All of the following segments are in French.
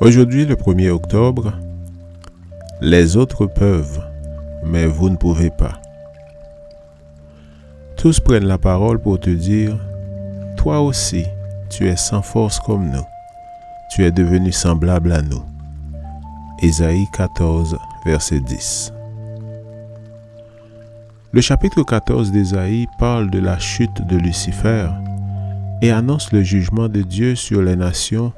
Aujourd'hui, le 1er octobre, les autres peuvent, mais vous ne pouvez pas. Tous prennent la parole pour te dire, toi aussi, tu es sans force comme nous. Tu es devenu semblable à nous. Ésaïe 14, verset 10. Le chapitre 14 d'Ésaïe parle de la chute de Lucifer et annonce le jugement de Dieu sur les nations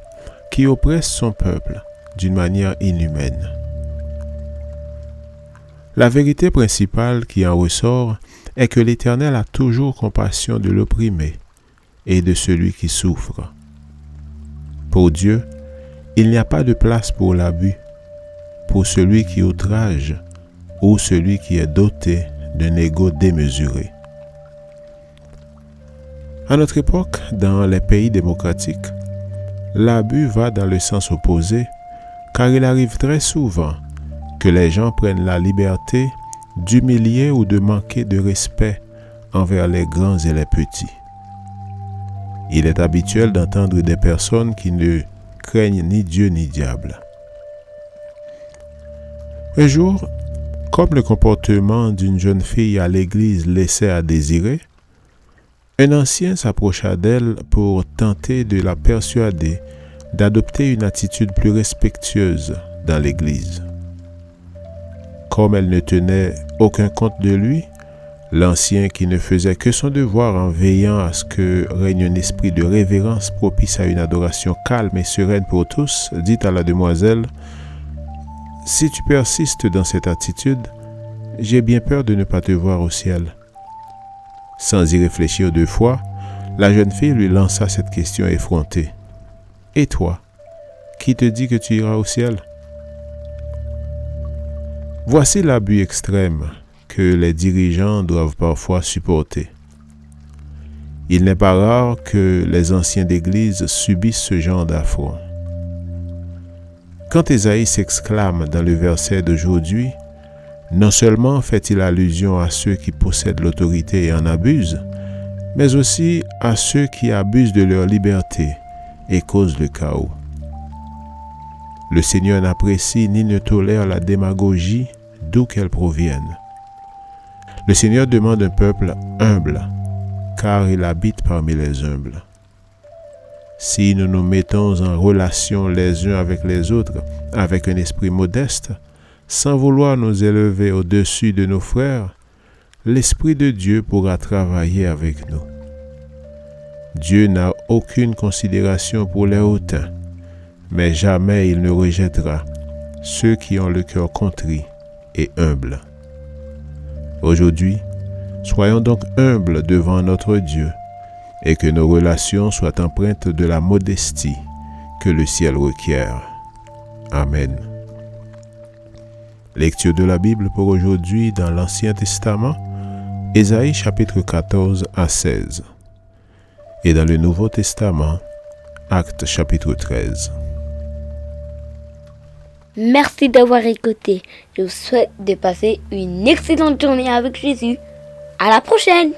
qui oppresse son peuple d'une manière inhumaine. La vérité principale qui en ressort est que l'Éternel a toujours compassion de l'opprimé et de celui qui souffre. Pour Dieu, il n'y a pas de place pour l'abus, pour celui qui outrage ou celui qui est doté d'un ego démesuré. À notre époque, dans les pays démocratiques, l'abus va dans le sens opposé, car il arrive très souvent que les gens prennent la liberté d'humilier ou de manquer de respect envers les grands et les petits. Il est habituel d'entendre des personnes qui ne craignent ni Dieu ni diable. Un jour, comme le comportement d'une jeune fille à l'église laissait à désirer, un ancien s'approcha d'elle pour tenter de la persuader d'adopter une attitude plus respectueuse dans l'Église. Comme elle ne tenait aucun compte de lui, l'ancien qui ne faisait que son devoir en veillant à ce que règne un esprit de révérence propice à une adoration calme et sereine pour tous, dit à la demoiselle, Si tu persistes dans cette attitude, j'ai bien peur de ne pas te voir au ciel. Sans y réfléchir deux fois, la jeune fille lui lança cette question effrontée. Et toi, qui te dit que tu iras au ciel? Voici l'abus extrême que les dirigeants doivent parfois supporter. Il n'est pas rare que les anciens d'Église subissent ce genre d'affront. Quand Ésaïe s'exclame dans le verset d'aujourd'hui, non seulement fait-il allusion à ceux qui possèdent l'autorité et en abusent, mais aussi à ceux qui abusent de leur liberté et causent le chaos. Le Seigneur n'apprécie ni ne tolère la démagogie d'où qu'elle provienne. Le Seigneur demande un peuple humble, car il habite parmi les humbles. Si nous nous mettons en relation les uns avec les autres avec un esprit modeste, sans vouloir nous élever au-dessus de nos frères, l'Esprit de Dieu pourra travailler avec nous. Dieu n'a aucune considération pour les hautains, mais jamais il ne rejettera ceux qui ont le cœur contrit et humble. Aujourd'hui, soyons donc humbles devant notre Dieu et que nos relations soient empreintes de la modestie que le ciel requiert. Amen. Lecture de la Bible pour aujourd'hui dans l'Ancien Testament, Ésaïe chapitre 14 à 16. Et dans le Nouveau Testament, Actes chapitre 13. Merci d'avoir écouté. Je vous souhaite de passer une excellente journée avec Jésus. À la prochaine!